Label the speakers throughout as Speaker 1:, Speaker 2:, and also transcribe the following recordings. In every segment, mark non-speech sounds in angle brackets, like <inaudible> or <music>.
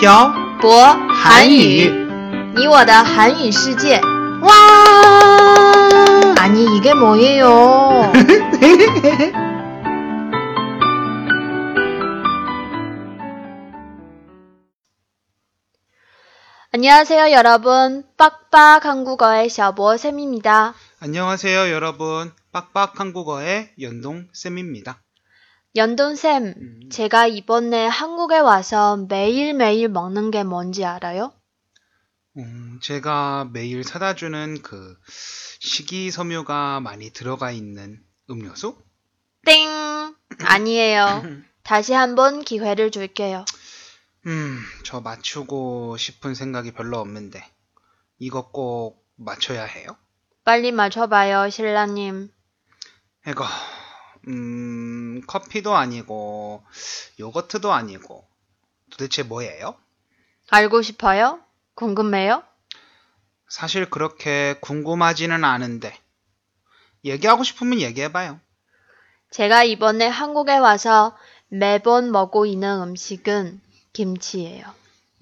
Speaker 1: 漂
Speaker 2: 博韩
Speaker 1: 语
Speaker 2: 语，你我的韩语世界。
Speaker 1: 와
Speaker 2: 아니 이게 뭐예요? 안녕하세요 여러분. 빡빡 한국어의 샤보쌤입니다.
Speaker 1: 안녕하세요 여러분 빡빡 한국어의 연동 쌤입니다.
Speaker 2: 연돈쌤,
Speaker 1: 음.
Speaker 2: 제가 이번에 한국에 와서 매일매일 먹는 게 뭔지 알아요?
Speaker 1: 음, 제가 매일 사다 주는 그 식이섬유가 많이 들어가 있는 음료수?
Speaker 2: 땡! 아니에요. <laughs> 다시 한번 기회를 줄게요.
Speaker 1: 음, 저 맞추고 싶은 생각이 별로 없는데 이거 꼭 맞춰야 해요?
Speaker 2: 빨리 맞춰봐요, 신라님.
Speaker 1: 이거 음, 커피도 아니고 요거트도 아니고 도대체 뭐예요?
Speaker 2: 알고 싶어요? 궁금해요?
Speaker 1: 사실 그렇게 궁금하지는 않은데 얘기하고 싶으면 얘기해봐요.
Speaker 2: 제가 이번에 한국에 와서 매번 먹고 있는 음식은 김치예요.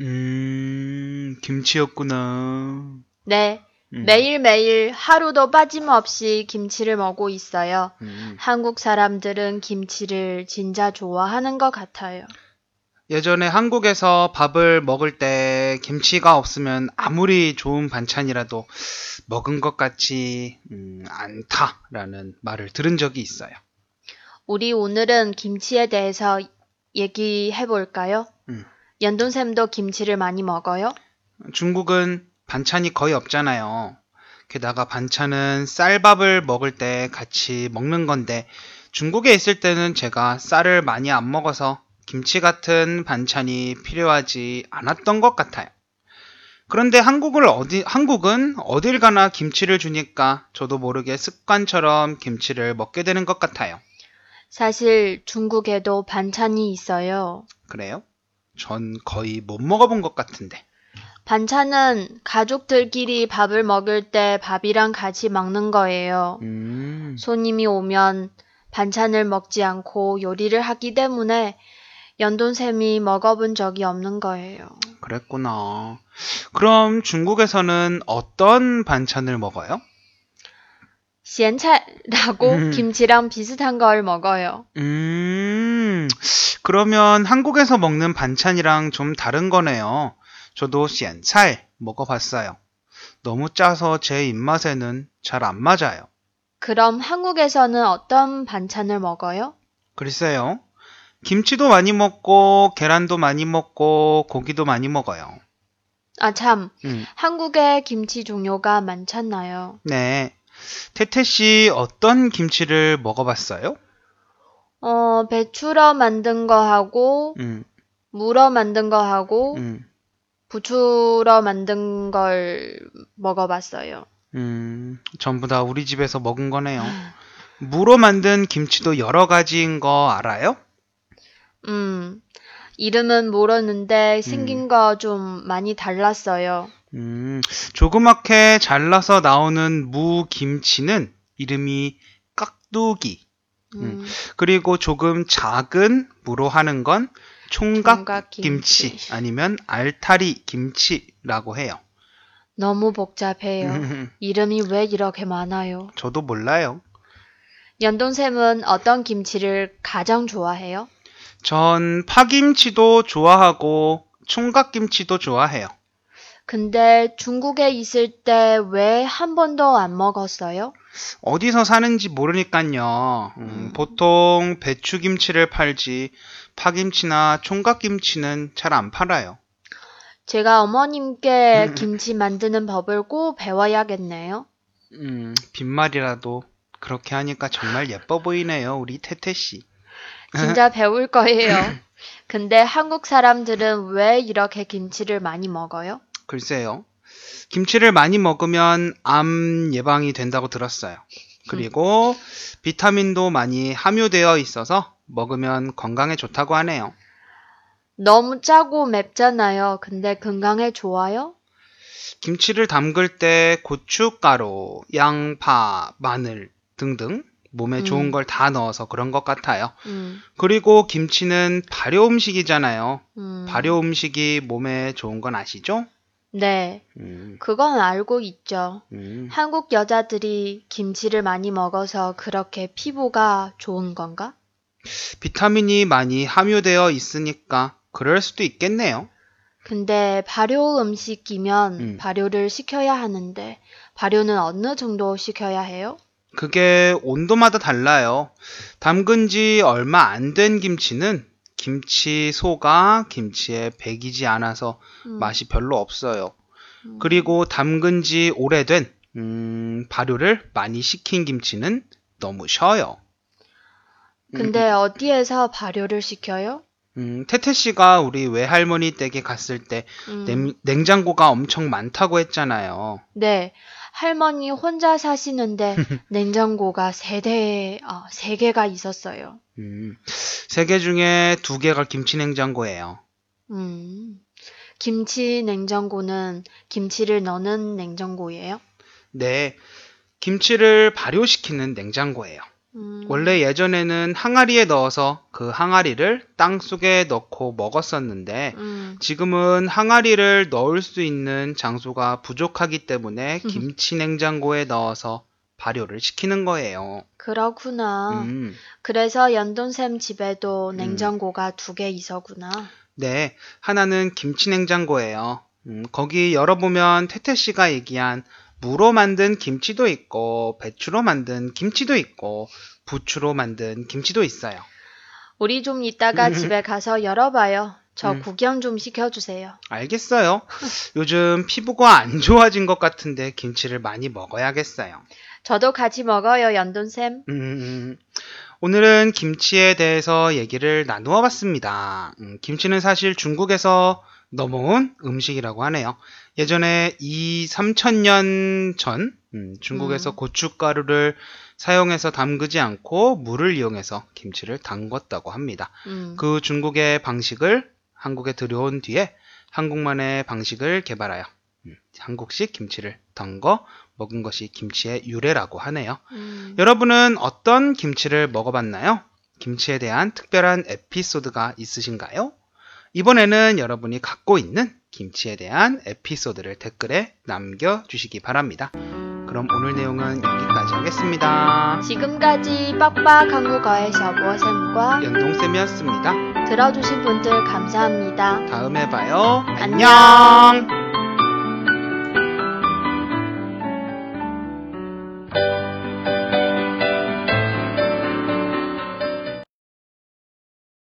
Speaker 1: 음, 김치였구나.
Speaker 2: 네,
Speaker 1: 음,
Speaker 2: 매일매일 하루도 빠짐없이 김치를 먹고 있어요.
Speaker 1: 음.
Speaker 2: 한국 사람들은 김치를 진짜 좋아하는 것 같아요.
Speaker 1: 예전에 한국에서 밥을 먹을 때 김치가 없으면 아무리 좋은 반찬이라도 먹은 것 같지 음, 않다라는 말을 들은 적이 있어요.
Speaker 2: 우리 오늘은 김치에 대해서 얘기해 볼까요?
Speaker 1: 음.
Speaker 2: 연돈쌤도 김치를 많이 먹어요?
Speaker 1: 중국은 반찬이 거의 없잖아요. 게다가 반찬은 쌀밥을 먹을 때 같이 먹는 건데 중국에 있을 때는 제가 쌀을 많이 안 먹어서 김치 같은 반찬이 필요하지 않았던 것 같아요. 그런데 한국을 어디, 한국은 어딜 가나 김치를 주니까 저도 모르게 습관처럼 김치를 먹게 되는 것 같아요.
Speaker 2: 사실 중국에도 반찬이 있어요.
Speaker 1: 그래요? 전 거의 못 먹어본 것 같은데.
Speaker 2: 반찬은 가족들끼리 밥을 먹을 때 밥이랑 같이 먹는 거예요.
Speaker 1: 음,
Speaker 2: 손님이 오면 반찬을 먹지 않고 요리를 하기 때문에 연돈샘이 먹어본 적이 없는 거예요.
Speaker 1: 그랬구나. 그럼 중국에서는 어떤 반찬을 먹어요?
Speaker 2: 咸菜라고
Speaker 1: 음.
Speaker 2: 김치랑 비슷한 걸 먹어요.
Speaker 1: 음, 그러면 한국에서 먹는 반찬이랑 좀 다른 거네요. 저도 咸菜 먹어봤어요. 너무 짜서 제 입맛에는 잘 안 맞아요.
Speaker 2: 그럼 한국에서는 어떤 반찬을 먹어요?
Speaker 1: 글쎄요. 김치도 많이 먹고, 계란도 많이 먹고, 고기도 많이 먹어요.
Speaker 2: 아, 참.
Speaker 1: 음,
Speaker 2: 한국에 김치 종류가 많잖아요.
Speaker 1: 네. 태태 씨 어떤 김치를 먹어봤어요?
Speaker 2: 어, 배추로 만든 거 하고,
Speaker 1: 음,
Speaker 2: 무로 만든 거 하고,
Speaker 1: 음,
Speaker 2: 부추로 만든 걸 먹어봤어요.
Speaker 1: 음, 전부 다 우리 집에서 먹은 거네요. 무로 만든 김치도 여러 가지인 거 알아요?
Speaker 2: 음, 이름은 모르는데 생긴 거좀 많이 달랐어요.
Speaker 1: 음, 조그맣게 잘라서 나오는 무 김치는 이름이 깍두기.
Speaker 2: 음,
Speaker 1: 그리고 조금 작은 무로 하는 건 총각
Speaker 2: 김치.
Speaker 1: 아니면 알타리 김치라고 해요.
Speaker 2: 너무 복잡해요. <laughs> 이름이 왜 이렇게 많아요?
Speaker 1: 저도 몰라요.
Speaker 2: 연돈샘은 어떤 김치를 가장 좋아해요?
Speaker 1: 전 파김치도 좋아하고 총각김치도 좋아해요.
Speaker 2: 근데 중국에 있을 때 왜 한 번도 안 먹었어요?
Speaker 1: 어디서 사는지 모르니까요. 음,
Speaker 2: 음.
Speaker 1: 보통 배추김치를 팔지 파김치나 총각김치는 잘 안 팔아요.
Speaker 2: 제가 어머님께
Speaker 1: 음. <laughs>
Speaker 2: 김치 만드는 법을 꼭 배워야겠네요.
Speaker 1: 음, 빈말이라도 그렇게 하니까 정말 예뻐 보이네요, 우리 태태 씨.
Speaker 2: 진짜 <laughs> 배울 거예요. 근데 한국 사람들은 왜 이렇게 김치를 많이 먹어요?
Speaker 1: 글쎄요. 김치를 많이 먹으면 암 예방이 된다고 들었어요. 그리고 비타민도 많이 함유되어 있어서 먹으면 건강에 좋다고 하네요.
Speaker 2: 너무 짜고 맵잖아요. 근데 건강에 좋아요?
Speaker 1: 김치를 담글 때 고춧가루, 양파, 마늘 등등 몸에
Speaker 2: 음.
Speaker 1: 좋은 걸다 넣어서 그런 것 같아요.
Speaker 2: 음,
Speaker 1: 그리고 김치는 발효 음식이잖아요.
Speaker 2: 음.
Speaker 1: 발효 음식이 몸에 좋은 건 아시죠?
Speaker 2: 네,
Speaker 1: 음,
Speaker 2: 그건 알고 있죠.
Speaker 1: 음.
Speaker 2: 한국 여자들이 김치를 많이 먹어서 그렇게 피부가 좋은 건가?
Speaker 1: 비타민이 많이 함유되어 있으니까 그럴 수도 있겠네요.
Speaker 2: 근데 발효 음식이면
Speaker 1: 음.
Speaker 2: 발효를 시켜야 하는데 발효는 어느 정도 시켜야 해요?
Speaker 1: 그게 온도마다 달라요. 담근 지 얼마 안 된 김치는 김치 소가 김치에 배기지 않아서
Speaker 2: 음,
Speaker 1: 맛이 별로 없어요.
Speaker 2: 음.
Speaker 1: 그리고 담근 지 오래된 음, 발효를 많이 식힌 김치는 너무 셔요.
Speaker 2: 근데 어디에서 발효를 시켜요?
Speaker 1: 음, 태태 씨가 우리 외할머니 댁에 갔을 때
Speaker 2: 음,
Speaker 1: 냉, 냉장고가 엄청 많다고 했잖아요.
Speaker 2: 네, 할머니 혼자 사시는데 <laughs> 냉장고가 세 대, 어, 세 개가 있었어요.
Speaker 1: 음, 세 개 중에 두 개가 김치 냉장고예요.
Speaker 2: 음, 김치 냉장고는 김치를 넣는 냉장고예요?
Speaker 1: 네, 김치를 발효시키는 냉장고예요.
Speaker 2: 음,
Speaker 1: 원래 예전에는 항아리에 넣어서 그 항아리를 땅 속에 넣고 먹었었는데
Speaker 2: 음,
Speaker 1: 지금은 항아리를 넣을 수 있는 장소가 부족하기 때문에
Speaker 2: 음. <laughs>
Speaker 1: 김치 냉장고에 넣어서 발효를 시키는 거예요.
Speaker 2: 그렇구나.
Speaker 1: 음,
Speaker 2: 그래서 연돈샘 집에도 냉장고가 두 개 있었구나.
Speaker 1: 네, 하나는 김치 냉장고예요. 음, 거기 열어보면 태태 씨가 얘기한 무로 만든 김치도 있고 배추로 만든 김치도 있고 부추로 만든 김치도 있어요.
Speaker 2: 우리 좀 이따가 <laughs> 집에 가서 열어봐요. 저
Speaker 1: 음.
Speaker 2: 구경 좀 시켜주세요.
Speaker 1: 알겠어요. <laughs> 요즘 피부가 안 좋아진 것 같은데 김치를 많이 먹어야겠어요.
Speaker 2: 저도 같이 먹어요, 연돈샘.
Speaker 1: 음, 오늘은 김치에 대해서 얘기를 나누어 봤습니다. 음, 김치는 사실 중국에서 넘어온 음식이라고 하네요. 예전에 2, 3천년 전 음, 중국에서
Speaker 2: 음.
Speaker 1: 고춧가루를 사용해서 담그지 않고 물을 이용해서 김치를 담궜다고 합니다.
Speaker 2: 음,
Speaker 1: 그 중국의 방식을 한국에 들여온 뒤에 한국만의 방식을 개발하여 음, 한국식 김치를 담궈 먹은 것이 김치의 유래라고 하네요.
Speaker 2: 음.
Speaker 1: 여러분은 어떤 김치를 먹어봤나요? 김치에 대한 특별한 에피소드가 있으신가요? 이번에는 여러분이 갖고 있는 김치에 대한 에피소드를 댓글에 남겨주시기 바랍니다. 그럼 오늘 내용은 여기까지 하겠습니다.
Speaker 2: 지금까지 빡빡 한국어의 셔보쌤과
Speaker 1: 연동쌤이었습니다.
Speaker 2: 들어주신 분들 감사합니다.
Speaker 1: 다음에 봐요.
Speaker 2: 안녕.
Speaker 1: 안녕.